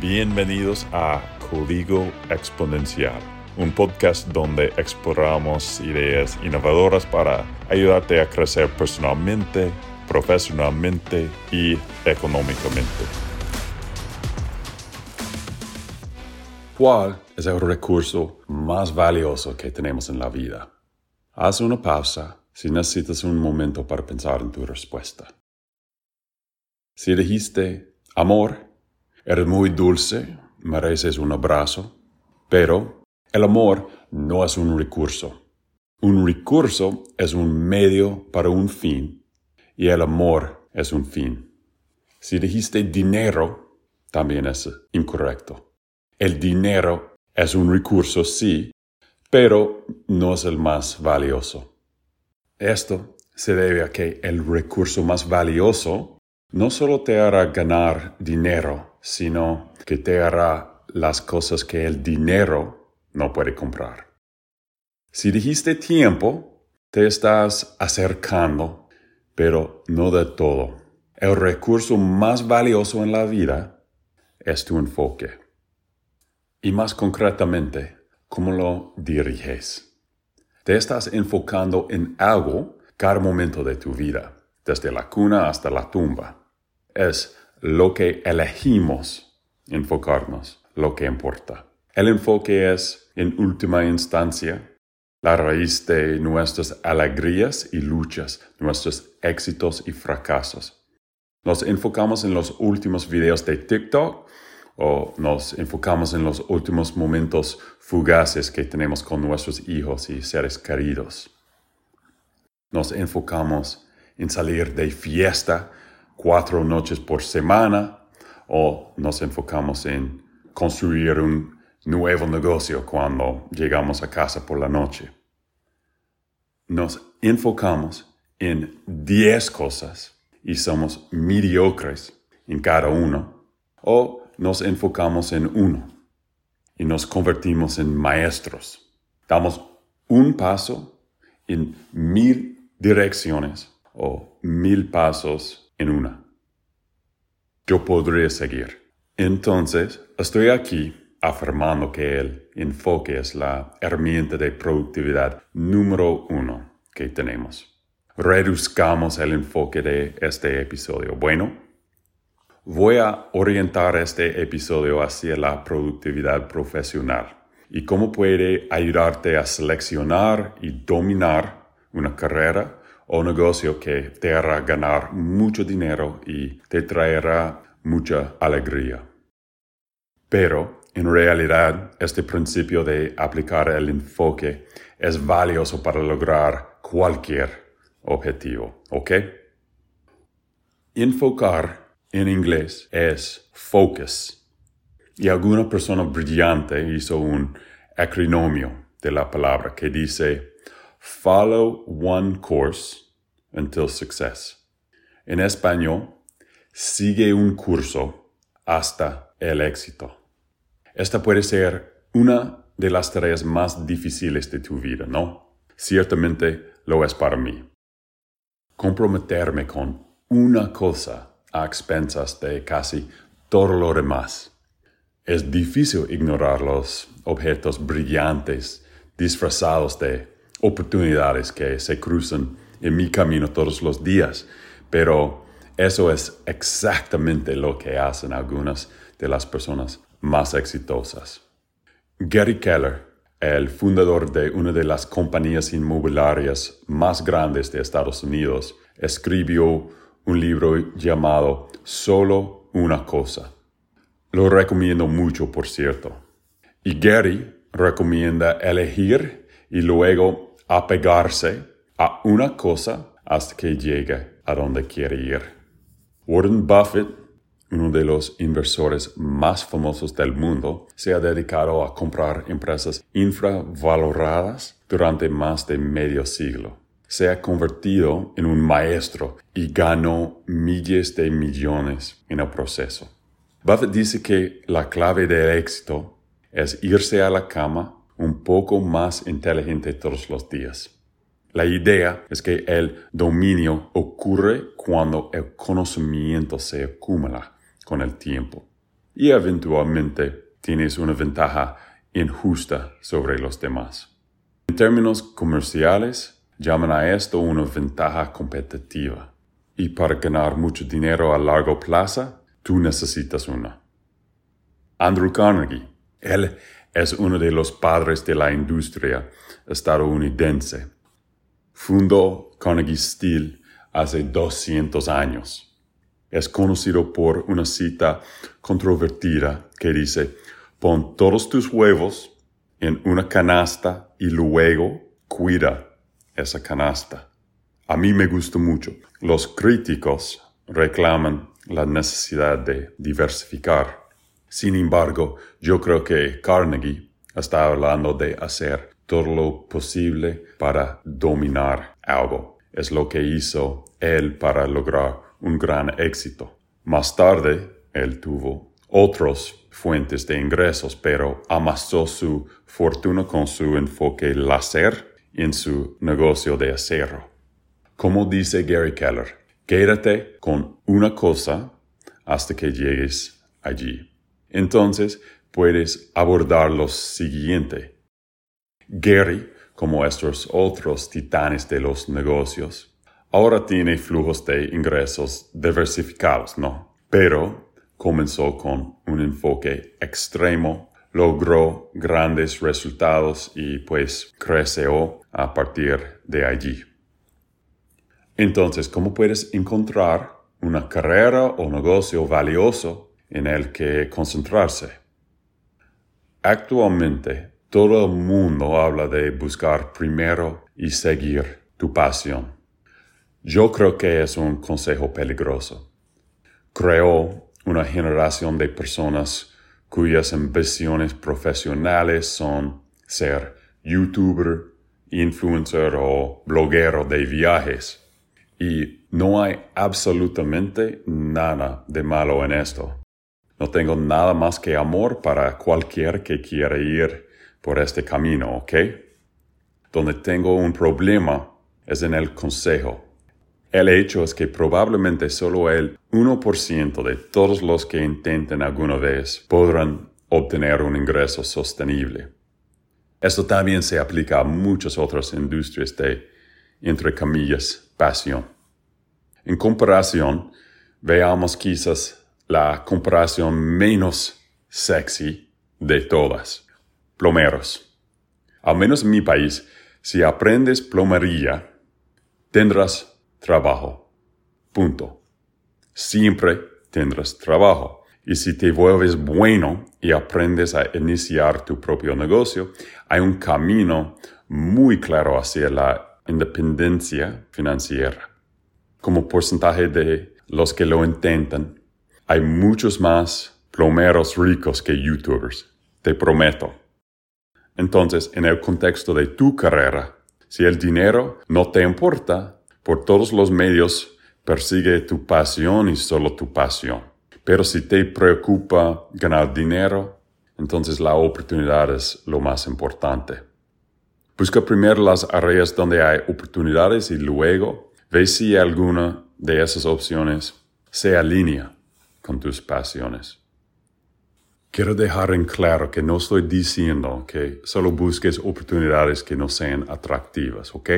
Bienvenidos a Código Exponencial, un podcast donde exploramos ideas innovadoras para ayudarte a crecer personalmente, profesionalmente y económicamente. ¿Cuál es el recurso más valioso que tenemos en la vida? Haz una pausa si necesitas un momento para pensar en tu respuesta. Si dijiste amor, Eres muy dulce, mereces un abrazo, pero el amor no es un recurso. Un recurso es un medio para un fin y el amor es un fin. Si dijiste dinero, también es incorrecto. El dinero es un recurso, sí, pero no es el más valioso. Esto se debe a que el recurso más valioso no solo te hará ganar dinero, sino que te hará las cosas que el dinero no puede comprar. Si dijiste tiempo, te estás acercando, pero no de todo. El recurso más valioso en la vida es tu enfoque. Y más concretamente, cómo lo diriges. Te estás enfocando en algo cada momento de tu vida, desde la cuna hasta la tumba. Es lo que elegimos enfocarnos, lo que importa. El enfoque es, en última instancia, la raíz de nuestras alegrías y luchas, nuestros éxitos y fracasos. Nos enfocamos en los últimos videos de TikTok o nos enfocamos en los últimos momentos fugaces que tenemos con nuestros hijos y seres queridos. Nos enfocamos en salir de fiesta cuatro noches por semana o nos enfocamos en construir un nuevo negocio cuando llegamos a casa por la noche. Nos enfocamos en diez cosas y somos mediocres en cada uno o nos enfocamos en uno y nos convertimos en maestros. Damos un paso en mil direcciones o mil pasos en una. Yo podría seguir. Entonces, estoy aquí afirmando que el enfoque es la herramienta de productividad número uno que tenemos. Reduzcamos el enfoque de este episodio. Bueno, voy a orientar este episodio hacia la productividad profesional y cómo puede ayudarte a seleccionar y dominar una carrera o negocio que te hará ganar mucho dinero y te traerá mucha alegría. Pero, en realidad, este principio de aplicar el enfoque es valioso para lograr cualquier objetivo, ¿ok? Enfocar en inglés es focus. Y alguna persona brillante hizo un acrinomio de la palabra que dice Follow one course until success. En español, sigue un curso hasta el éxito. Esta puede ser una de las tareas más difíciles de tu vida, ¿no? Ciertamente lo es para mí. Comprometerme con una cosa a expensas de casi todo lo demás. Es difícil ignorar los objetos brillantes disfrazados de oportunidades que se cruzan en mi camino todos los días, pero eso es exactamente lo que hacen algunas de las personas más exitosas. Gary Keller, el fundador de una de las compañías inmobiliarias más grandes de Estados Unidos, escribió un libro llamado Solo una cosa. Lo recomiendo mucho, por cierto. Y Gary recomienda elegir y luego apegarse a una cosa hasta que llegue a donde quiere ir. Warren Buffett, uno de los inversores más famosos del mundo, se ha dedicado a comprar empresas infravaloradas durante más de medio siglo. Se ha convertido en un maestro y ganó miles de millones en el proceso. Buffett dice que la clave del éxito es irse a la cama un poco más inteligente todos los días. La idea es que el dominio ocurre cuando el conocimiento se acumula con el tiempo. y eventualmente tienes una ventaja injusta sobre los demás. En términos comerciales, llaman a esto una ventaja competitiva. Y para ganar mucho dinero a largo plazo, tú necesitas una. Andrew Carnegie, él es uno de los padres de la industria estadounidense. Fundó Carnegie Steel hace 200 años. Es conocido por una cita controvertida que dice, pon todos tus huevos en una canasta y luego cuida esa canasta. A mí me gusta mucho. Los críticos reclaman la necesidad de diversificar. Sin embargo, yo creo que Carnegie está hablando de hacer todo lo posible para dominar algo. Es lo que hizo él para lograr un gran éxito. Más tarde, él tuvo otras fuentes de ingresos, pero amasó su fortuna con su enfoque láser en su negocio de acero. Como dice Gary Keller, quédate con una cosa hasta que llegues allí. Entonces puedes abordar lo siguiente. Gary, como estos otros titanes de los negocios, ahora tiene flujos de ingresos diversificados, ¿no? Pero comenzó con un enfoque extremo, logró grandes resultados y pues creció a partir de allí. Entonces, ¿cómo puedes encontrar una carrera o negocio valioso en el que concentrarse? Actualmente, todo el mundo habla de buscar primero y seguir tu pasión. Yo creo que es un consejo peligroso. Creó una generación de personas cuyas ambiciones profesionales son ser youtuber, influencer o bloguero de viajes. Y no hay absolutamente nada de malo en esto. No tengo nada más que amor para cualquier que quiera ir por este camino, ¿ok? Donde tengo un problema es en el consejo el hecho es que probablemente solo el 1% de todos los que intenten alguna vez podrán obtener un ingreso sostenible. Esto también se aplica a muchas otras industrias de, entre comillas, pasión. En comparación, veamos quizás la comparación menos sexy de todas. Plomeros. Al menos en mi país, si aprendes plomería, tendrás trabajo. Punto. Siempre tendrás trabajo. Y si te vuelves bueno y aprendes a iniciar tu propio negocio, hay un camino muy claro hacia la independencia financiera. Como porcentaje de los que lo intentan, hay muchos más plomeros ricos que youtubers. Te prometo. Entonces, en el contexto de tu carrera, si el dinero no te importa, por todos los medios persigue tu pasión y solo tu pasión. Pero si te preocupa ganar dinero, entonces la oportunidad es lo más importante. Busca primero las áreas donde hay oportunidades y luego ve si alguna de esas opciones se alinea con tus pasiones. Quiero dejar en claro que no estoy diciendo que solo busques oportunidades que no sean atractivas, ¿ok?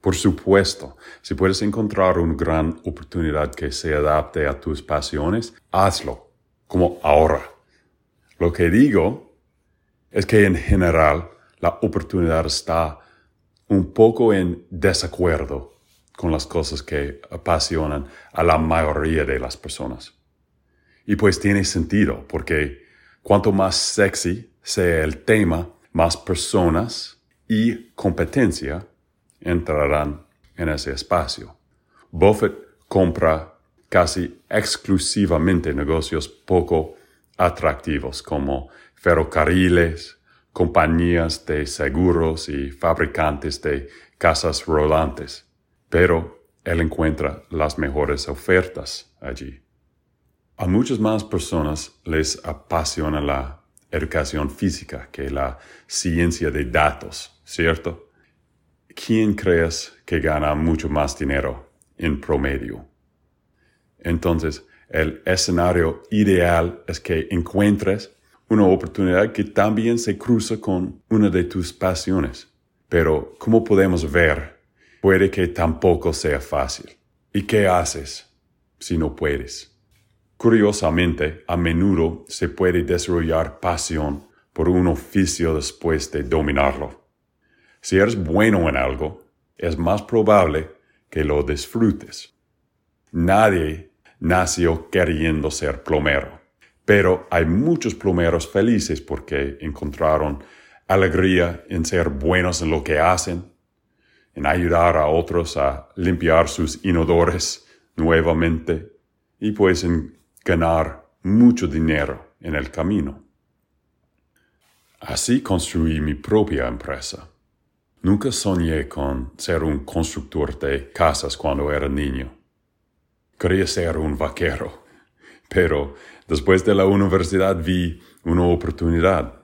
Por supuesto, si puedes encontrar una gran oportunidad que se adapte a tus pasiones, hazlo, como ahora. Lo que digo es que en general la oportunidad está un poco en desacuerdo con las cosas que apasionan a la mayoría de las personas. Y pues tiene sentido, porque cuanto más sexy sea el tema, más personas y competencia entrarán en ese espacio. Buffett compra casi exclusivamente negocios poco atractivos como ferrocarriles, compañías de seguros y fabricantes de casas rolantes, pero él encuentra las mejores ofertas allí. A muchas más personas les apasiona la educación física que la ciencia de datos, ¿cierto? ¿quién crees que gana mucho más dinero en promedio? Entonces, El escenario ideal es que encuentres una oportunidad que también se cruza con una de tus pasiones. Pero, como podemos ver, puede que tampoco sea fácil. ¿Y qué haces si no puedes? Curiosamente, a menudo se puede desarrollar pasión por un oficio después de dominarlo. Si eres bueno en algo, es más probable que lo disfrutes. Nadie nació queriendo ser plomero, pero hay muchos plomeros felices porque encontraron alegría en ser buenos en lo que hacen, en ayudar a otros a limpiar sus inodores nuevamente y pues en ganar mucho dinero en el camino. Así construí mi propia empresa. Nunca soñé con ser un constructor de casas cuando era niño. Quería ser un vaquero, pero después de la universidad vi una oportunidad.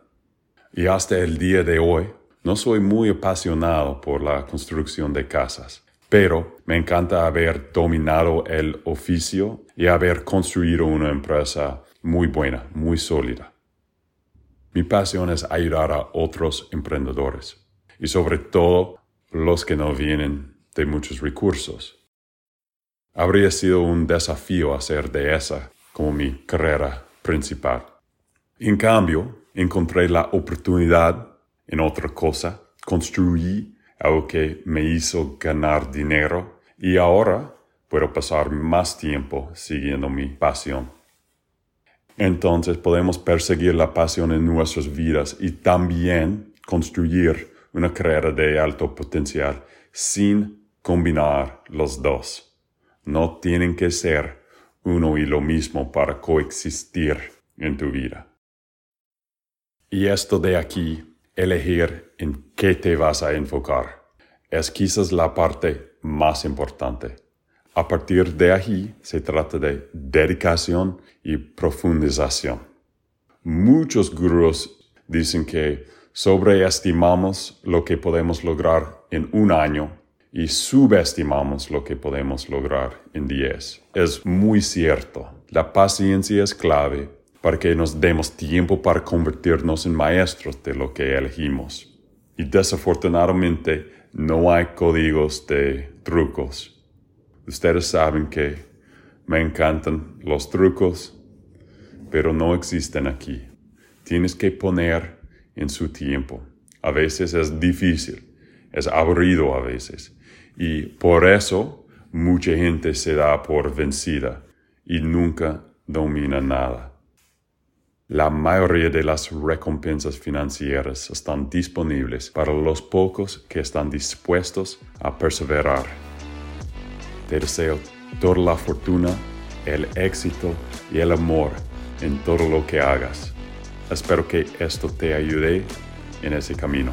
Y hasta el día de hoy no soy muy apasionado por la construcción de casas, pero me encanta haber dominado el oficio y haber construido una empresa muy buena, muy sólida. Mi pasión es ayudar a otros emprendedores y sobre todo los que no vienen de muchos recursos. Habría sido un desafío hacer de esa como mi carrera principal. En cambio, encontré la oportunidad en otra cosa, construí algo que me hizo ganar dinero y ahora puedo pasar más tiempo siguiendo mi pasión. Entonces podemos perseguir la pasión en nuestras vidas y también construir una carrera de alto potencial sin combinar los dos no tienen que ser uno y lo mismo para coexistir en tu vida. Y esto de aquí, elegir en qué te vas a enfocar, es quizás la parte más importante. A partir de aquí se trata de dedicación y profundización. Muchos gurús dicen que sobreestimamos lo que podemos lograr en un año y subestimamos lo que podemos lograr en 10. Es muy cierto. La paciencia es clave para que nos demos tiempo para convertirnos en maestros de lo que elegimos. Y desafortunadamente no hay códigos de trucos. Ustedes saben que me encantan los trucos, pero no existen aquí. Tienes que poner en su tiempo. A veces es difícil, es aburrido a veces, y por eso mucha gente se da por vencida y nunca domina nada. La mayoría de las recompensas financieras están disponibles para los pocos que están dispuestos a perseverar. Te deseo toda la fortuna, el éxito y el amor en todo lo que hagas. Espero que esto te ayude en ese camino.